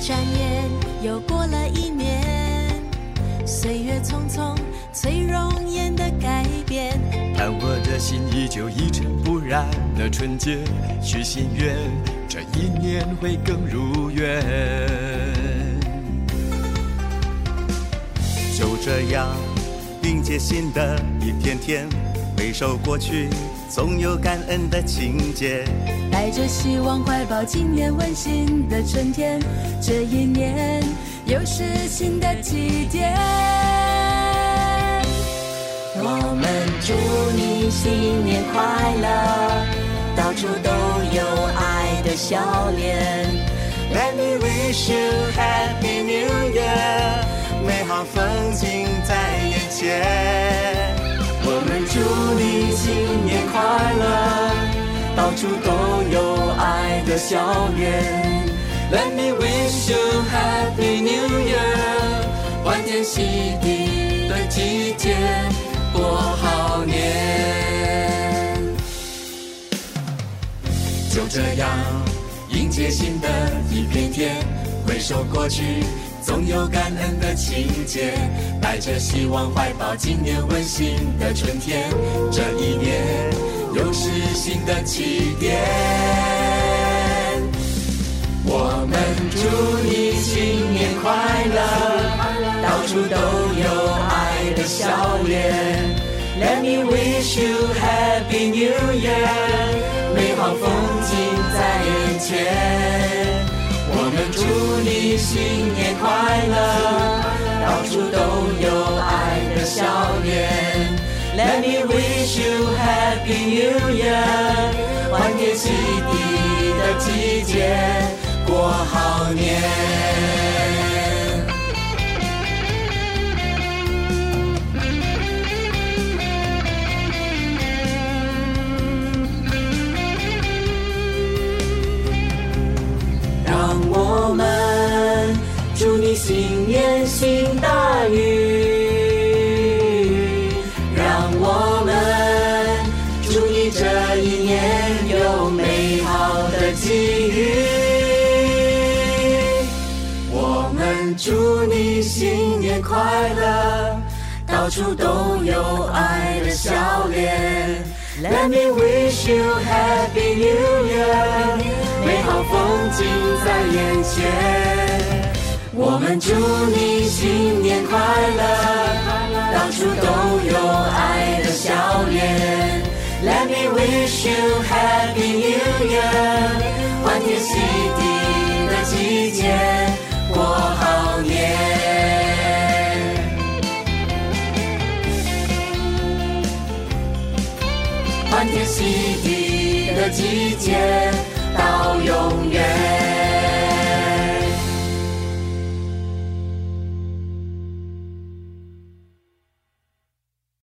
转眼又过了一年，岁月匆匆，催容颜的改变。但我的心依旧一尘不染的纯洁，许心愿，这一年会更如愿。就这样迎接新的一天天，回首过去，总有感恩的情节。带着希望怀抱今年温馨的春天，这一年又是新的起点。我们祝你新年快乐，到处都有爱的笑脸。Let me wish you happy new year，美好风景在眼前。我们祝你快乐，到处都有爱的笑脸。Let me wish you happy new year，欢天喜地的季节，过好年。就这样迎接新的一片天，回首过去，总有感恩的情节，带着希望怀抱今年温馨的春天，这一年又是新的起点。我们祝你新年快乐，到处都有爱的笑脸。Let me wish you happy new year，美好风景在眼前。我们祝你新年快 happy new year，欢天喜地的季节，过好年。让我们祝你新年行大运，我们祝你新年快乐，到处都有爱的笑脸。Let me wish you happy new year，美好风景在眼前。我们祝你新年快乐，到处都有爱的笑脸。Let me wish you happy new year，欢天喜地的季节到永远。